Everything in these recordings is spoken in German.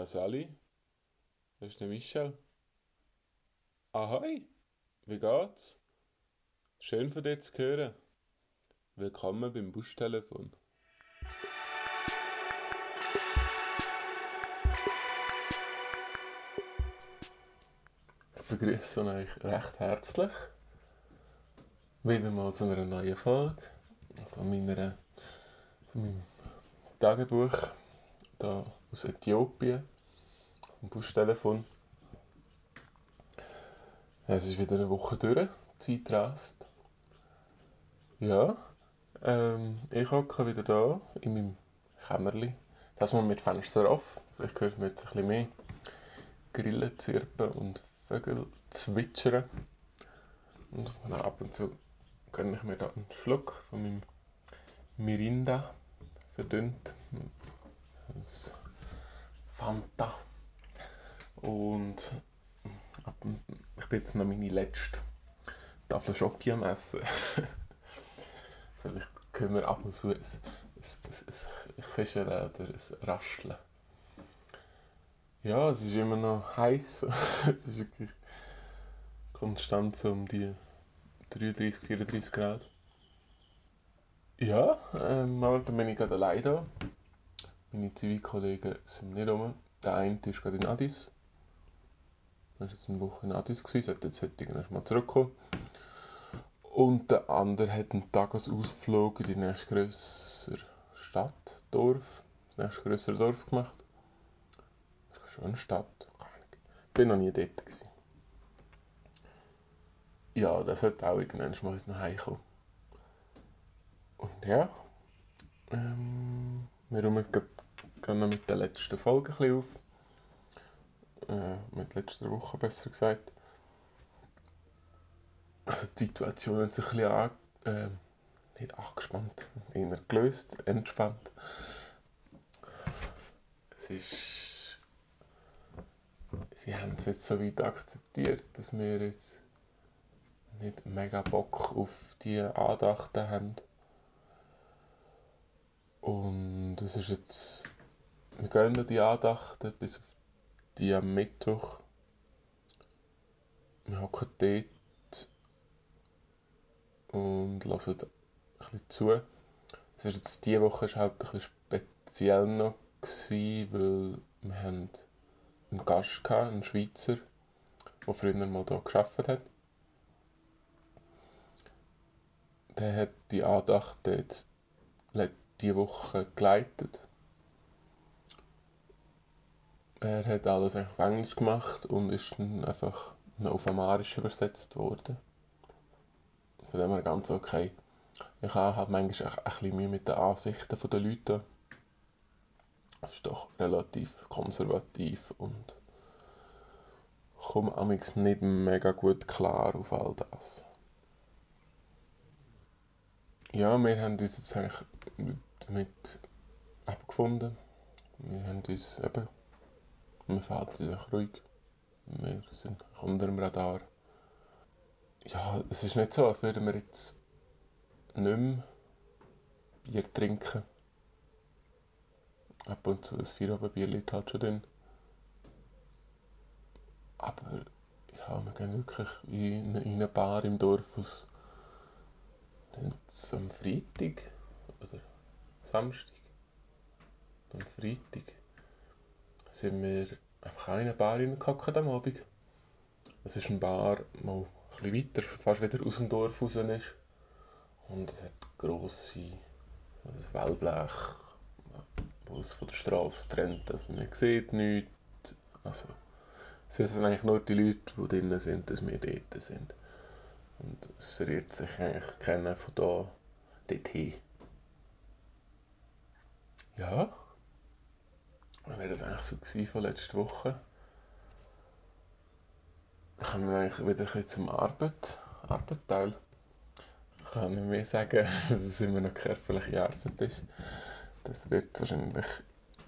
Ja, Sally, das ist der Michel. Ahoi, wie geht's? Schön von dir zu hören. Willkommen beim Buschtelefon. Ich begrüße euch recht herzlich. Wieder mal zu einer neuen Folge von, meiner, von meinem Tagebuch hier aus Äthiopien, vom Buschtelefon. Es ist wieder eine Woche durch, die Zeit rast. Ja, ähm, ich hocke wieder da in meinem Kämmerli. Das mal mit Fenster off. Vielleicht hört man jetzt ein bisschen mehr Grillen zirpen und Vögel zwitschern. Und ab und zu gönne ich mir da einen Schluck von meinem Mirinda verdünnt. Das Fanta. Und ich bin jetzt noch meine letzte Tafel Schoki am Essen. Vielleicht können wir ab und zu ein, ein, Fischen oder ein Rascheln. Ja, es ist immer noch heiß. es ist wirklich konstant so um die 33, 34 Grad. Ja, ähm, momentan bin ich gerade allein da. Meine Zivilkollegen sind nicht rum. Der eine ist gerade in Addis. Er war jetzt eine Woche in Addis, sollte jetzt heute mal zurückkommen. Und der andere hat einen Tagesausflug in die nächstgrößere Stadt, Dorf, nächstgrößere Dorf gemacht. Das ist schon eine Stadt, keine Ahnung. Ich bin noch nie dort. Gewesen. Ja, das sollte auch irgendwann mal heute nach Hause Und ja, ähm, wir räumen gerade mit der letzten Folge ein auf. Äh, mit letzter Woche besser gesagt. Also die Situation hat sich ein bisschen an, äh, nicht angespannt, eher gelöst, entspannt. Es ist... Sie haben es jetzt so weit akzeptiert, dass wir jetzt nicht mega Bock auf die Andachten haben. Und es ist jetzt... Wir gehen die Andachten bis auf die am Mittwoch. Wir hocken dort und hören ein bisschen zu. Es ist jetzt diese Woche ist halt ein bisschen speziell noch gewesen, weil wir haben einen Gast hatten, einen Schweizer, der früher mal hier gearbeitet hat. Der hat die Andachten jetzt diese Woche geleitet. Er hat alles auf Englisch gemacht und ist dann einfach auf Amarisch übersetzt worden. Von dem her ganz okay. Ich habe halt manchmal ein bisschen Mühe mit den Ansichten der Leute. Es ist doch relativ konservativ und komme amigs nicht mega gut klar auf all das. Ja, wir haben uns jetzt eigentlich damit abgefunden. Wir haben uns eben, wir verhalten uns ruhig. Wir sind unter dem Radar ja, es ist nicht so, als würden wir jetzt nicht mehr Bier trinken. Ab und zu ein Feierabendbier liegt halt schon drin. Aber ja, wir gehen wirklich in eine Bar im Dorf aus am Freitag oder Samstag. Am Freitag sind wir einfach in eine Bar reingehockt am Abend. Es ist eine Bar, wo bisschen weiter, fast wieder aus dem Dorf raus ist. Und es hat grosse ein Wellblech, wo es von der Straße trennt. Also man sieht nichts. Also, es wissen eigentlich nur die Leute, die drinnen sind, dass wir dort sind. Und es verirrt sich eigentlich keiner von da dorthin. Ja, wäre das eigentlich so gewesen von letzter Woche kommen wir eigentlich wieder zum Arbeit, Arbeitteil. Ich kann nicht mehr sagen, dass es immer noch körperliche Arbeit ist. Das wird wahrscheinlich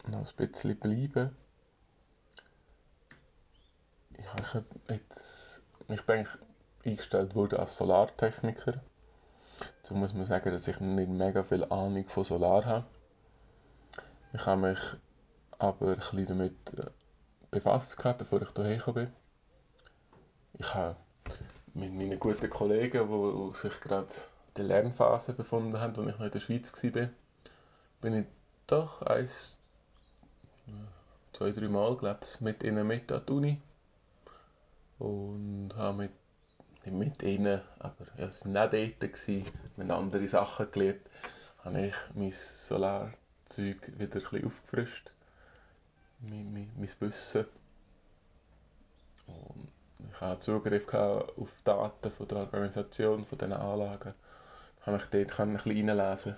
noch ein bisschen bleiben. Ja, ich, jetzt, ich bin eigentlich eingestellt worden als Solartechniker. Dazu muss man sagen, dass ich nicht mega viel Ahnung von Solar habe. Ich habe mich aber ein bisschen damit äh, befasst gehabt, bevor ich hierher gekommen bin. Ich habe mit meinen guten Kollegen, die sich gerade in der Lernphase befunden haben, als ich noch in der Schweiz war, bin ich doch eins, zwei, drei Mal, glaube ich, mit ihnen mit an die Uni. Und habe mit, nicht mit ihnen, aber sie waren nicht dort, gewesen, wir haben andere Sachen gelernt, habe ich mein Solarzeug wieder ein bisschen aufgefrischt. Mein, mein, Wissen. Und ich hatte Zugriff auf Daten von der Organisation von diesen Anlagen. Ich konnte mich dort ein bisschen reinlesen.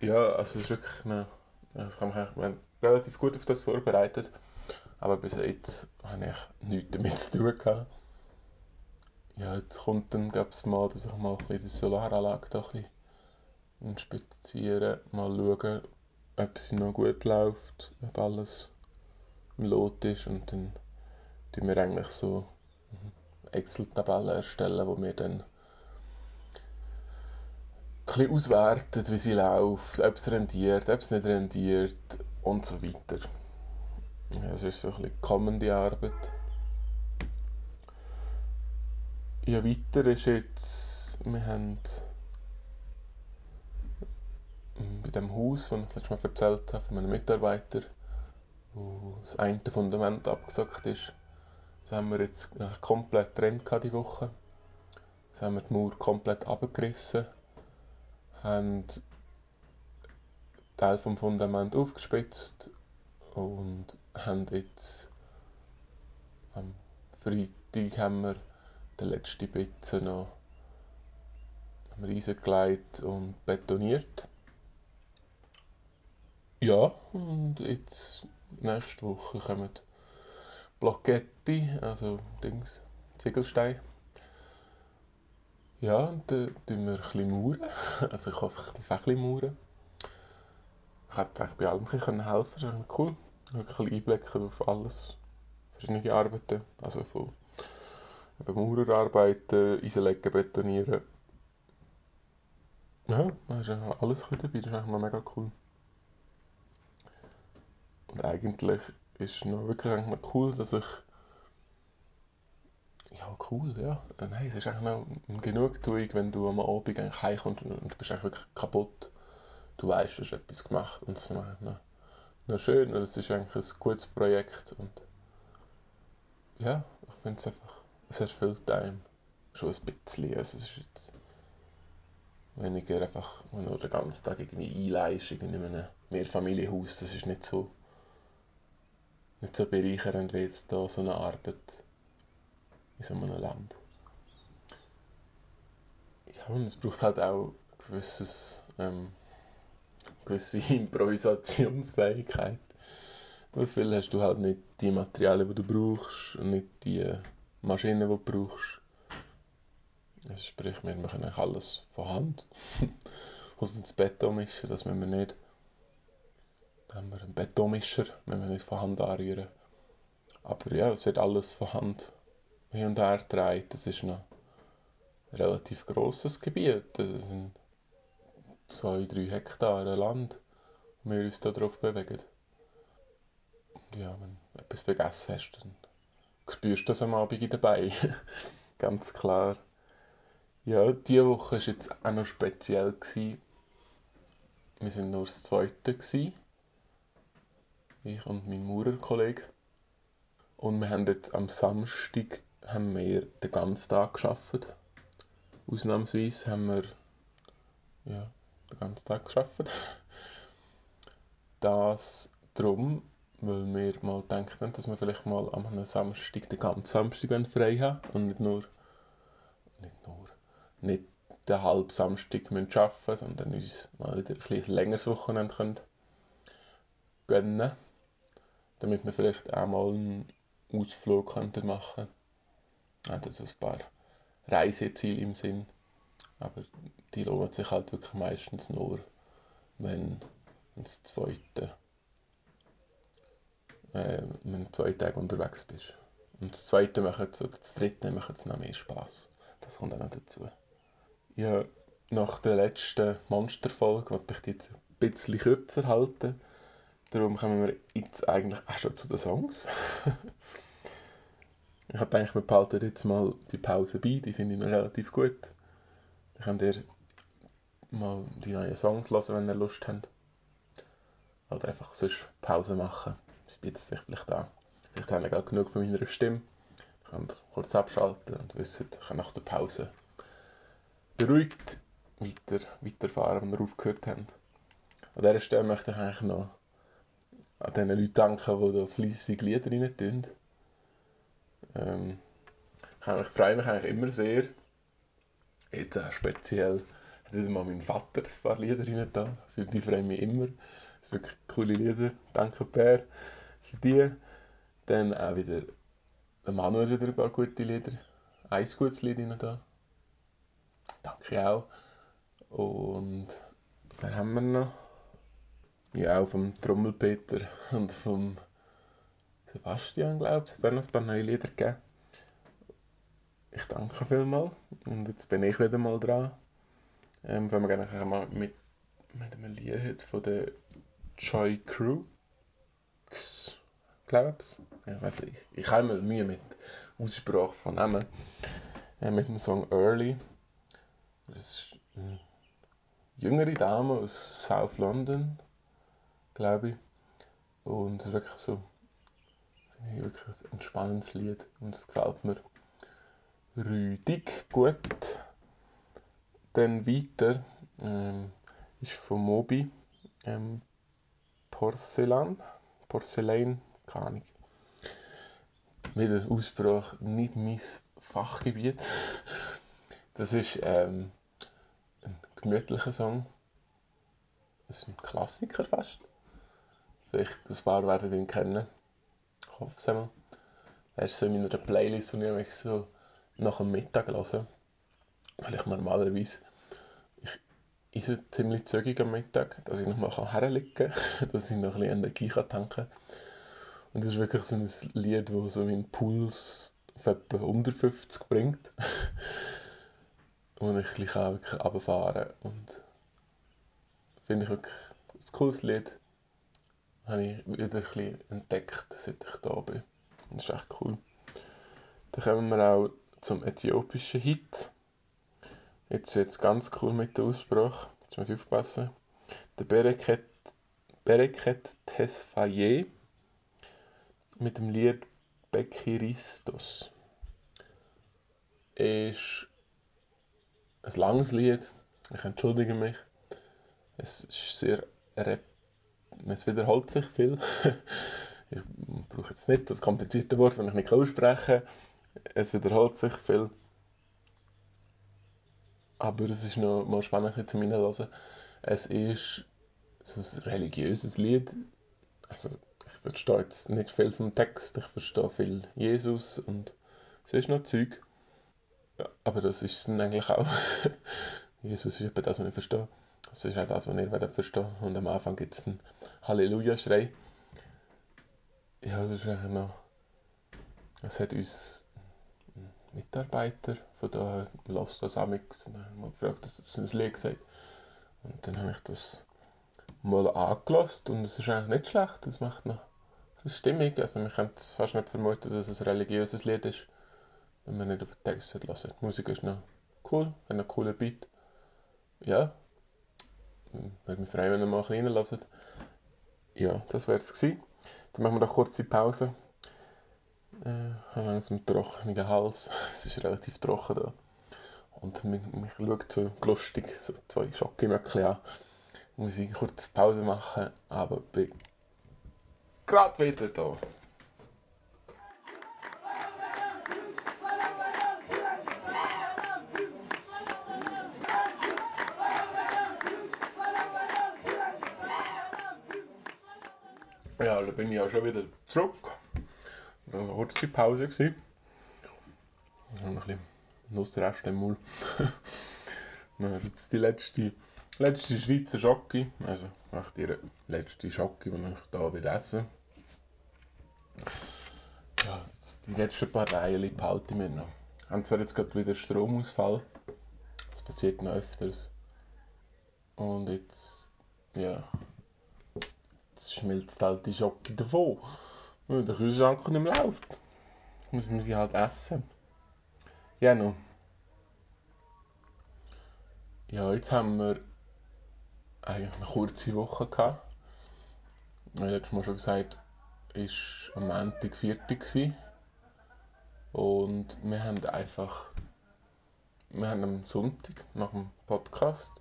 Ja, also es ist wirklich eine, also habe mich relativ gut auf das vorbereitet. Aber bis jetzt habe ich nichts damit zu tun gehabt. Ja, jetzt kommt dann, glaube ich, mal, dass ich mal ein bisschen die Solaranlage da ein bisschen inspizieren, mal schauen, ob sie noch gut läuft, ob alles im Lot ist und dann tun wir eigentlich so Excel-Tabellen erstellen, wo wir dann ein auswerten, wie sie läuft, ob es rendiert, ob es nicht rendiert und so weiter. Ja, es ist so ein kommende Arbeit. Ja, weiter ist jetzt, wir haben bei dem Haus, das ich letztes Mal erzählt habe, von meinem Mitarbeiter, wo das eine Fundament abgesackt ist, das haben wir jetzt komplett getrennt die Woche. Jetzt haben wir die Mauer komplett abgerissen, haben Teil vom Fundament aufgespitzt und haben jetzt am Freitag haben wir den letzten Bitzen noch haben und betoniert. Ja, und jetzt nächste Woche kommen Blocketti, also Dings, Ziegelstein. Ja, und dann tun wir ein bisschen mauern. Also ich hoffe, ich darf ein bisschen mauern. Ich hätte bei allem ein bisschen helfen können, das ist cool. Wirklich ein bisschen Einblick auf alles. Verschiedene Arbeiten, also von Maurerarbeiten, Eisenlegen, Betonieren. Ja, da ist alles dabei, das ist eigentlich mega cool. Und eigentlich ist noch wirklich noch cool, dass ich. Ja, cool, ja. Nein, es ist eigentlich noch eine Genugtuung, wenn du am Abend eigentlich heimkommst und du bist eigentlich wirklich kaputt. Du weißt, du hast etwas gemacht und es ist noch, noch schön und es ist eigentlich ein gutes Projekt und ja, ich finde es einfach, es erfüllt einem schon ein bisschen. Also es ist jetzt weniger einfach nur den ganzen Tag irgendwie einleist in einem Mehrfamilienhaus, das ist nicht so nicht so bereichernd wie jetzt da so eine Arbeit in so einem Land. Ja, und es braucht halt auch gewisses, ähm, gewisse Improvisationsfähigkeit. Weil viel hast du halt nicht die Materialien, die du brauchst und nicht die Maschinen, die du brauchst. Also sprich, wir machen eigentlich alles von Hand. Was ins Beton mischen, das müssen wir nicht. Haben wir einen Betonmischer, wenn wir nicht von Hand anrühren. Aber ja, es wird alles von Hand hin und her gedreht. Das ist noch ein relativ grosses Gebiet. Das sind zwei, drei Hektar Land, wo wir uns da drauf bewegen. Und ja, wenn du etwas vergessen hast, dann spürst du das am Abend dabei. Ganz klar. Ja, diese Woche war jetzt auch noch speziell. Wir waren nur das Zweite. Gewesen ich und mein Maurerkollege. Und wir haben jetzt am Samstag haben wir den ganzen Tag geschafft. Ausnahmsweise haben wir ja, den ganzen Tag geschafft. Das darum, weil wir mal denken, dass wir vielleicht mal am Samstag den ganzen Samstag frei haben und nicht nur, nicht nur, nicht den halben Samstag arbeiten müssen, sondern uns mal wieder ein, längeres Wochenende können gönnen damit wir vielleicht auch mal einen Ausflug könnten machen könnten. Also ein paar Reiseziele im Sinn. Aber die lohnen sich halt wirklich meistens nur, wenn das zweite äh, wenn du zwei Tage unterwegs bist. Und das zweite macht oder das dritte macht es noch mehr Spaß. Das kommt auch noch dazu. Ja, nach der letzten Monsterfolge wollte ich die jetzt ein bisschen kürzer halten darum kommen wir jetzt eigentlich auch schon zu den Songs. ich habe gedacht, wir behalten jetzt mal die Pause bei, die finde ich noch relativ gut. Dann könnt ihr mal die neuen Songs hören, wenn ihr Lust habt. Oder einfach sonst Pause machen. Ich bin jetzt sichtlich da. Vielleicht habe ich gerade genug von meiner Stimme. Ich kann kurz abschalten und wissen, ich kann nach der Pause beruhigt weiter, weiterfahren, wenn wir aufgehört haben. An dieser Stelle möchte ich eigentlich noch an den Leuten danken, die da fleissig Lieder rein tun. Ähm, ich freue mich eigentlich immer sehr. Jetzt auch speziell hat wieder mal mein Vater ein paar Lieder rein da. Für die freue ich mich immer. Das sind wirklich coole Lieder. Danke, Per, für die. Dann auch wieder der Manuel wieder ein paar gute Lieder. Ein gutes Lied rein da. Danke auch. Und wer haben wir noch? Ja, auch vom Trommelpeter und vom Sebastian, glaube ich, es hat auch noch ein paar neue Lieder gegeben. Ich danke vielmals und jetzt bin ich wieder mal dran. Ähm, wenn wir gerne mal mit, mit einem Lied von der Joy Crew, glaube ich. Ja, weiß ich. Ich habe immer Mühe mit Aussprache von Namen. Äh, mit dem Song Early. Das ist eine jüngere Dame aus South London, glaube ich. Und es ist wirklich so, finde ich wirklich ein entspannendes Lied und es gefällt mir rüdig gut. Dann weiter ähm, ist von Mobi ähm, Porzellan, Porzellan, keine Ahnung. Wieder Aussprache, nicht mein Fachgebiet. Das ist ähm, ein gemütlicher Song. Das ist ein Klassiker fast. Vielleicht ein paar werden ihn kennen. Ich hoffe es einmal. Er ist so in meiner Playlist, die ich so nach dem Mittag höre. Weil ich normalerweise ich esse ziemlich zügig am Mittag, dass ich nochmal herlegen kann, dass ich noch ein bisschen Energie tanken kann. Und das ist wirklich so ein Lied, das so meinen Puls auf etwa unter 50 bringt. und ich kann wirklich runterfahren. Und finde ich wirklich ein cooles Lied. Habe ich wieder ein bisschen entdeckt, seit ich da bin. Das ist echt cool. Dann kommen wir auch zum äthiopischen Hit. Jetzt wird es ganz cool mit der Aussprache. Jetzt muss ich aufpassen. Der Bereket, Bereket Tesfaye mit dem Lied Bekiristos. Ist ein langes Lied. Ich entschuldige mich. Es ist sehr rap. Es wiederholt sich viel. ich brauche jetzt nicht das komplizierte Wort, wenn ich nicht aussprechen kann. Es wiederholt sich viel. Aber es ist noch mal spannend zu hören. Es ist ein religiöses Lied. Also ich verstehe jetzt nicht viel vom Text, ich verstehe viel Jesus und es ist noch Zeug. Ja, aber das ist es eigentlich auch. Jesus ist etwa das, was ich verstehe. Das ist auch das, was ihr verstehen. Und am Anfang gibt es einen Halleluja-Schrei. Ja, das ist noch... Es hat uns ein Mitarbeiter von da Lost das Amix mal gefragt, dass das ein Lied gesagt Und dann habe ich das mal angelassen und es ist eigentlich nicht schlecht. Es macht noch stimmig. Also man könnte fast nicht vermuten, dass es ein religiöses Lied ist, wenn man nicht auf den Text hört. Die Musik ist noch cool, hat einen coolen Beat. Ja, würde mich freuen, wenn ihr mal reinlässt. Ja, das wäre es gewesen. Dann machen wir noch kurz die Pause. Äh, haben einen trockenen Hals. Es ist relativ trocken da. Und mich, mich schaut so lustig, so zwei Schokimöckchen an. Muss ich kurz Pause machen, aber bin gerade wieder da. Bin ich auch schon wieder zurück. Da war kurz die Pause. Ich habe noch ein bisschen Nussreste im Mund. Wir haben jetzt die letzte, letzte Schweizer Schocke. Also, macht ihre letzte Schocke, die ich hier wieder essen Ja, die letzten paar Reihen behalte ich mir noch. Wir haben zwar jetzt gerade wieder Stromausfall. Das passiert noch öfters. Und jetzt, ja, schmilzt halt die Schocke davon. Weil der Kühlschrank nicht mehr läuft. Muss man sie halt essen. Ja, noch. Ja, jetzt haben wir eigentlich eine kurze Woche gehabt. Ich habe letztes Mal schon gesagt, es war am Montag 4. Und wir haben einfach, wir haben am Sonntag nach dem Podcast,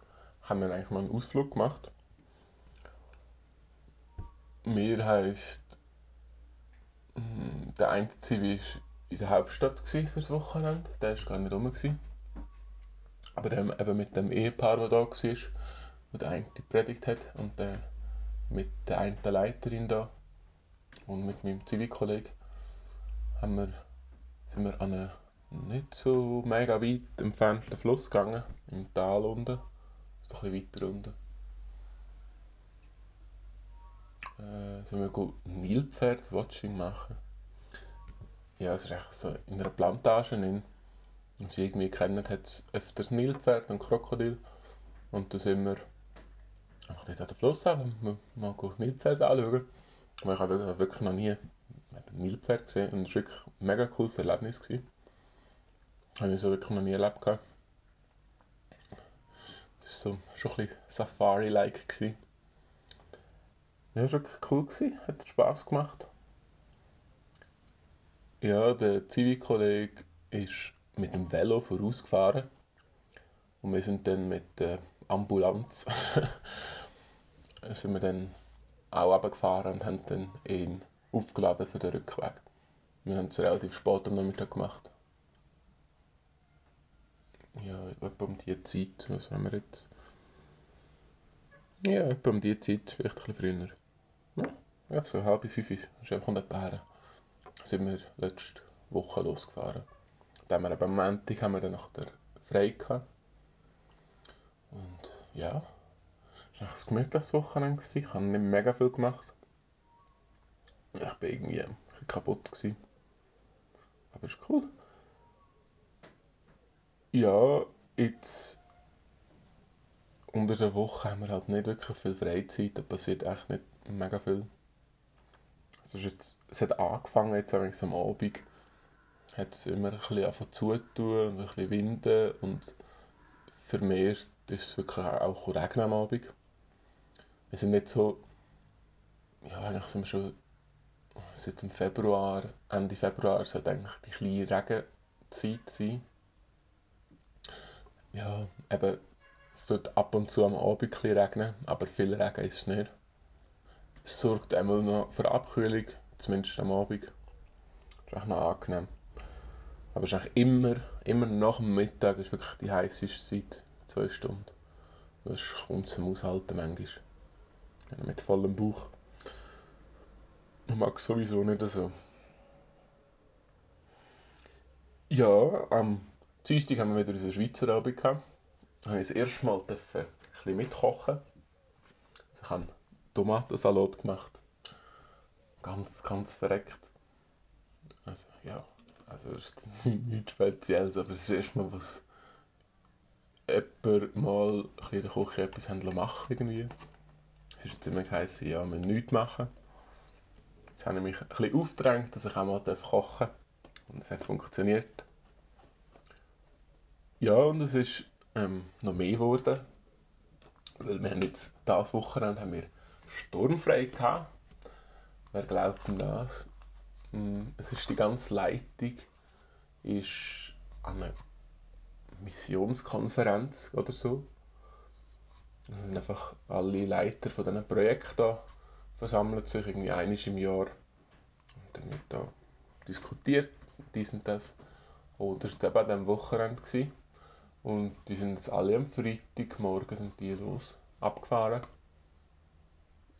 haben wir eigentlich mal einen Ausflug gemacht. Mir heisst, hm, der eine Zivi war in der Hauptstadt für das Wochenende, der war gar nicht rum. Aber dann eben mit dem Ehepaar, das da war, wo der eine die Predigt hat und der mit der einen Leiterin da und mit meinem Zivilkollegen haben wir, sind wir an einen nicht so mega weit entfernten Fluss gegangen, im Tal unten, so ein bisschen weiter unten. Äh, sind wir Nilpferd-Watching machen. Ja, es ist echt so in einer Plantage drin. Und sie irgendwie kennen, hat es öfters Nilpferd und Krokodil. Und da sind wir einfach dort an den Fluss haben, mal, mal Nilpferd anschauen. ich habe wirklich noch nie ein Nilpferd gesehen und es war wirklich ein mega cooles Erlebnis. Gewesen. Habe ich so wirklich noch nie erlebt. Gehabt. Das war so, schon ein bisschen Safari-like. Ja, wirklich cool, gewesen. hat Spass gemacht. Ja, der Zivi-Kollege ist mit dem Velo vorausgefahren und wir sind dann mit der Ambulanz sind wir dann auch runtergefahren und haben dann ihn aufgeladen für den Rückweg. Wir haben es relativ spät am Nachmittag gemacht. Ja, etwa um die Zeit, was haben wir jetzt? Ja, etwa um die Zeit, vielleicht ein bisschen früher. Ja, so halb fünf ist einfach nicht her. Sind wir letzte Woche losgefahren. Dann haben wir am Montag haben wir dann nach der frei gehabt. Und ja, es war ein gemütliches Wochenende. Ich habe nicht mega viel gemacht. Ich war irgendwie ein bisschen kaputt. Gewesen. Aber ist cool. Ja, jetzt unter der Woche haben wir halt nicht wirklich viel Freizeit. Da passiert echt nicht mega viel. Also es, jetzt, es hat angefangen jetzt am Abend. Hat es immer ein bisschen angefangen zu tun und ein bisschen winden und vermehrt ist es wirklich auch regnen am Abend. Wir sind nicht so, ja eigentlich sind wir schon seit dem Februar, Ende Februar sollte eigentlich die kleine Regenzeit sein. Ja, eben, es tut ab und zu am Abend ein regnen, aber viel Regen ist es nicht. Es sorgt einmal noch für Abkühlung, zumindest am Abend. Das ist echt noch angenehm. Aber es ist eigentlich immer, immer nach dem Mittag ist wirklich die heißeste Zeit, zwei Stunden. Das kommt zum Aushalten manchmal. Mit vollem Bauch. Ich mag sowieso nicht so. Ja, am Dienstag haben wir wieder unseren Schweizer Abend gehabt. Habe ich das erste Mal ein bisschen mitkochen. Also ich habe Tomatensalat gemacht. Ganz, ganz verreckt. Also, ja. Also, es ist nichts Spezielles, aber es ist erstmal was jemand mal in der Küche etwas machen irgendwie. Es ist jetzt immer geheißen, ja, wir nichts machen. Jetzt habe ich mich ein bisschen aufgedrängt, dass ich auch mal kochen darf. Und es hat funktioniert. Ja, und es ist ähm, noch mehr geworden. Weil wir haben jetzt dieses Wochenende haben wir sturmfrei gehabt. Wer glaubt denn das? Hm, es ist die ganze Leitung ist an einer Missionskonferenz oder so. Das sind einfach alle Leiter von diesen Projekten da versammeln sich irgendwie einmal im Jahr und dann wird da diskutiert, dies und das. Und das war eben an diesem Wochenende. Gewesen. Und die sind jetzt alle am Freitagmorgen sind die los, abgefahren.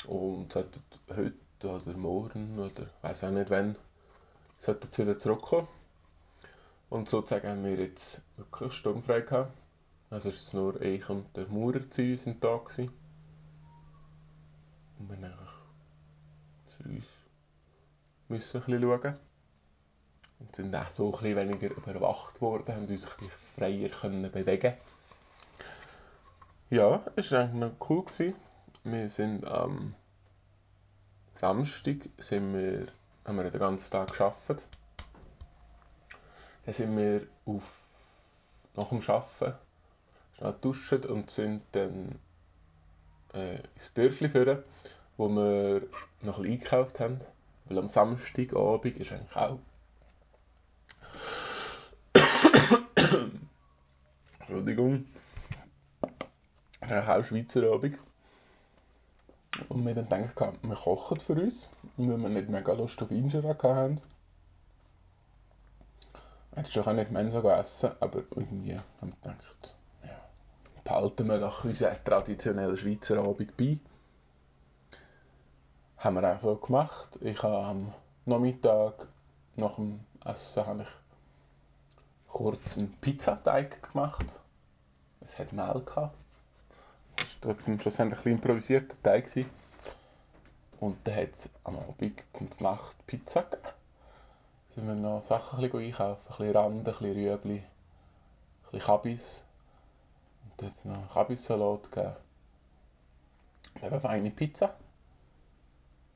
Und sollten heute oder morgen oder weiß auch nicht wann, sollten sie wieder zurückkommen. Und sozusagen haben wir jetzt wirklich sturmfrei gehabt. Also es ist nur ich und der Maurer zu uns im Tag gewesen. Und wir haben einfach für uns müssen ein bisschen schauen. Und sind auch so ein bisschen weniger überwacht worden, haben uns ein bisschen freier können bewegen Ja, es war eigentlich noch cool. Gewesen. Wir sind am Samstag sind wir, haben wir den ganzen Tag gearbeitet. Dann sind wir auf, nach dem Arbeiten schnell geduscht und sind dann äh, ins Dörfli führen, wo wir noch ein bisschen eingekauft haben. Weil am Samstagabend ist eigentlich auch Entschuldigung. Auch Schweizer Abend. Und wir dann gedacht, wir kochen für uns, weil wir nicht mega Lust auf Injera hatten. Ich hätte schon auch nicht Mensa essen, aber irgendwie haben wir gedacht, ja, behalten wir doch unseren traditionellen Schweizer Abend bei. Haben wir auch so gemacht. Ich habe am Nachmittag nach dem Essen habe ich kurz einen Pizzateig gemacht. Es hat Mehl gehabt. Das war trotzdem schlussendlich ein improvisierter Teig. Gewesen. Und dann hat es am Abend und Nacht Pizza gegeben. Da sind wir noch Sachen ein bisschen einkaufen. Ein bisschen Rand, ein bisschen Rüebli, ein bisschen Kabis. Und dann hat es noch Kabissalat gegeben. Und eine feine Pizza.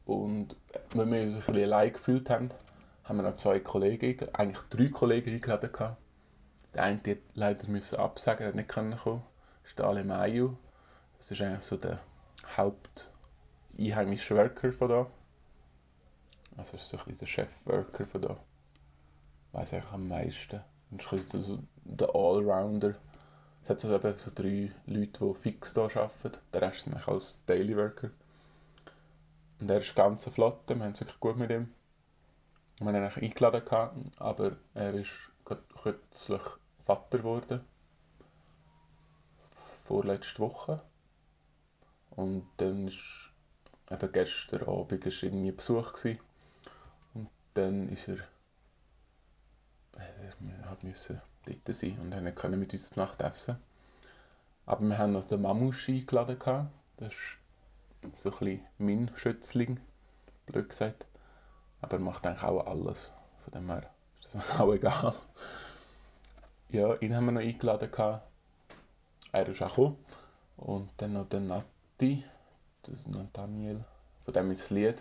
Und wenn wir uns ein bisschen allein gefühlt haben, haben wir noch zwei Kollegen, eigentlich drei Kollegen eingeladen gehabt. Der eine hat leider müssen absagen, hat nicht kommen können. Das ist der Ale Mayu. Das ist eigentlich so der Haupt einheimische Worker von da. Also ist so ein bisschen der Chef-Worker von da. Weiß eigentlich am meisten. Und ist so der Allrounder. Es hat so, eben so drei Leute, die fix hier arbeiten. Der Rest sind eigentlich als Daily Worker. Und er ist ganz flott, wir haben es wirklich gut mit ihm. Wir haben ihn eigentlich eingeladen, aber er ist kürzlich Vater geworden. Vorletzte Woche. Und dann ist eben gestern Abend ist irgendwie Besuch gewesen. Und dann ist er, er hat müssen dort sein und er konnte mit uns die Nacht essen. Aber wir haben noch den Mamusch eingeladen. Gehabt. Das ist so ein bisschen mein Schützling, blöd gesagt. Aber er macht eigentlich auch alles. Von dem her ist das auch egal. Ja, ihn haben wir noch eingeladen. Er ist auch gekommen. Und dann noch der Nati, das ist noch Daniel, von dem ist das Lied.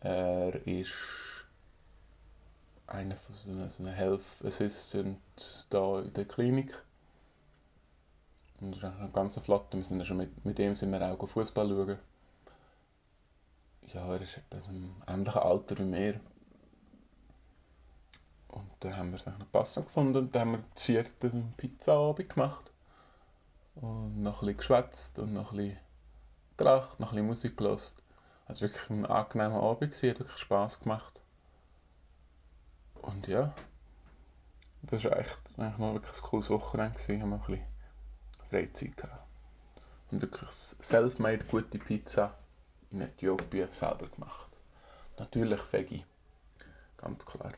Er ist einer von so einer, so Health Assistant da in der Klinik. Und das ist eigentlich ganz flott. Wir sind schon mit, mit ihm sind wir auch Fußball schauen. Ja, er ist etwa im ähnlichen Alter wie mir. Und dann haben wir es noch passend gefunden und dann haben wir das vierte Pizza-Abend gemacht. Und noch ein bisschen geschwätzt und noch ein bisschen gelacht, noch ein bisschen Musik. Es war wirklich ein angenehmer Abend, gewesen, hat wirklich Spass gemacht. Und ja, das war echt eigentlich mal wirklich ein cooles Wochenende, gewesen, haben wir ein bisschen Freizeit gehabt. Und wirklich self-made gute Pizza in Äthiopien selber gemacht. Natürlich Veggie, ganz klar.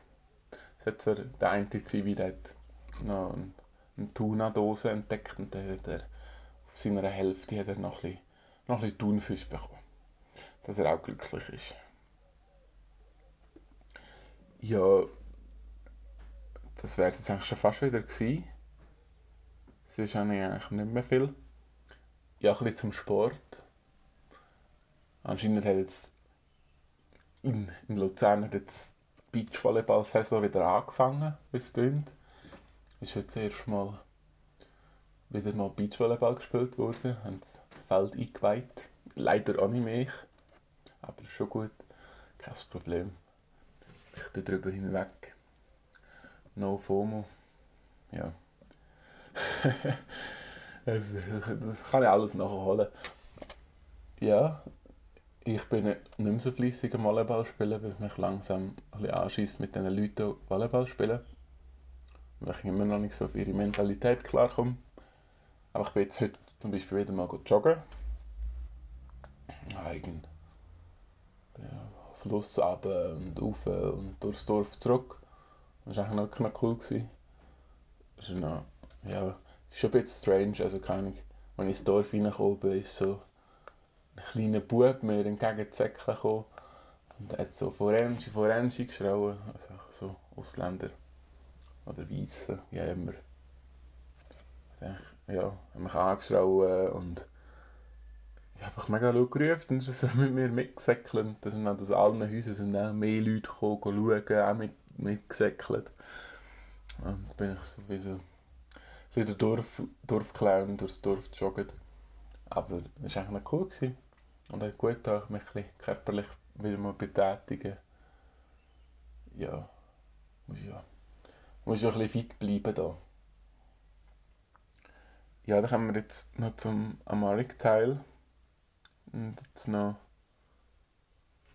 Es hat zwar der eine Zivil hat noch eine Tuna-Dose entdeckt und der, der auf seiner Hälfte hat er noch ein bisschen, noch ein bisschen Thunfisch bekommen. Dass er auch glücklich ist. Ja, das wäre jetzt eigentlich schon fast wieder gewesen. Sonst habe ich eigentlich nicht mehr viel. Ja, ein bisschen zum Sport. Anscheinend hat jetzt in, in Luzern hat jetzt Beachvolleyball-Saison wieder angefangen, wie es klingt. Ist jetzt erst mal wieder mal Beachvolleyball gespielt worden, haben das Feld eingeweiht. Leider auch nicht mehr. Aber schon gut, kein Problem. Ich bin drüber hinweg. No FOMO. Ja. das, das kann ich alles nachholen. Ja, ich bin nicht mehr so fleissig am Volleyball spielen, weil es mich langsam anschießt mit den Leuten, die Volleyball spielen. Weil ich immer noch nicht so auf ihre Mentalität klarkomme. Aber ich bin jetzt heute zum Beispiel wieder mal joggen. Eigen. Ja, Fluss runter und rauf und durchs Dorf zurück. Das war eigentlich noch, cool. Gewesen. Das ist noch, ja, schon ein bisschen strange, also keine Ahnung. Als ich ins Dorf reingekommen bin, ist so kleiner Bub mir entgegengezeigt gekommen und hat so Forensi, Forensi geschrauen, also so Ausländer oder Weiße, wie immer. Ich ja, haben mich angeschrauen und ich einfach mega laut gerufen und so mit mir mitgesäckelt. Da sind dann aus allen Häusern sind dann mehr Leute gekommen, schauen, auch mit, mitgesäckelt. Und dann bin ich so wie so, so der Dorf, Dorfclown durchs Dorf joggen. Aber das war eigentlich noch cool. Gewesen. Und hat gut getan, mich ein bisschen körperlich wieder mal betätigen. Ja, muss ja, muss ja ein bisschen fit bleiben da. Ja, dann kommen wir jetzt noch zum Amharic-Teil. Und jetzt noch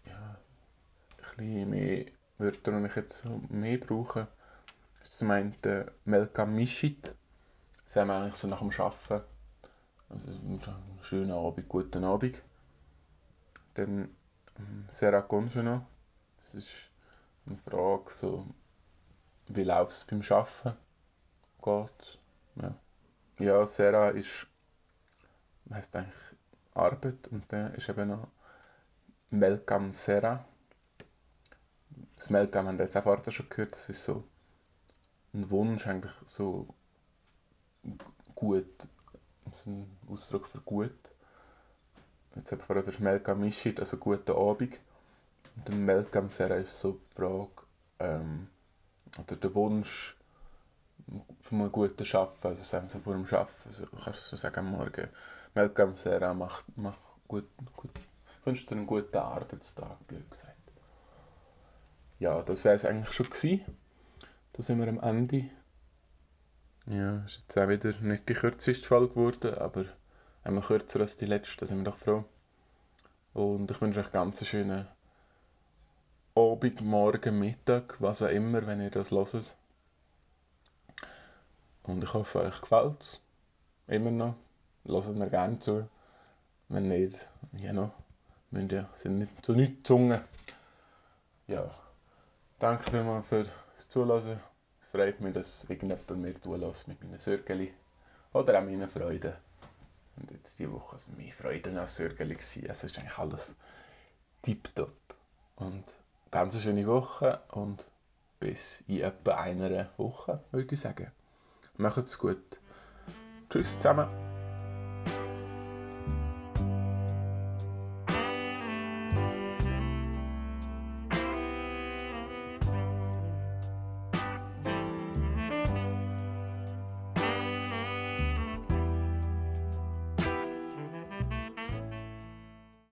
ja, ein bisschen mehr Wörter, die ich jetzt mehr brauche. Das einen der Melkam Mishit. Das haben wir eigentlich so nach dem Arbeiten. Also schönen Abend, guten Abend. Dann Sera Conjono. Das ist eine Frage, so, wie läuft es beim Arbeiten? Geht ja. ja, Sera ist, heisst eigentlich Arbeit und dann ist eben noch Melkam Sera. Das Melkam haben wir jetzt auch vorher schon gehört, das ist so ein Wunsch, eigentlich so gut, ein Ausdruck für gut. Jetzt ich vorher Melkam Mischit, also guten Abend. Und dann Melkam Sera ist so die Frage, ähm, oder der Wunsch von einem guten Arbeiten, also sagen so vor dem Arbeiten, also kannst du sagen, morgen Melkam Sera macht, macht gut, gut, wünscht dir einen guten Arbeitstag, blöd gesagt. Ja, das wäre es eigentlich schon gewesen. Da sind wir am Ende. Ja, ist jetzt auch wieder nicht die kürzeste Folge geworden, aber einmal kürzer als die letzte, da sind wir doch froh. Und ich wünsche euch ganz einen schönen Abend, Morgen, Mittag, was auch immer, wenn ihr das hört. Und ich hoffe, euch gefällt es. Immer noch. Hört mir gerne zu. Wenn nicht, ja noch. Wir sind nicht so nicht gezwungen. Ja. Danke vielmals fürs Zuhören. Es freut mich, dass irgendjemand mir zulässt mit meinen Sörgeli. Oder auch meinen Freuden. Und jetzt diese Woche also mehr Freude als Sörgeli. Also ist eigentlich alles tipptopp. Und ganz eine schöne Woche und bis in etwa einer Woche, würde ich sagen. Macht's gut. Tschüss zusammen.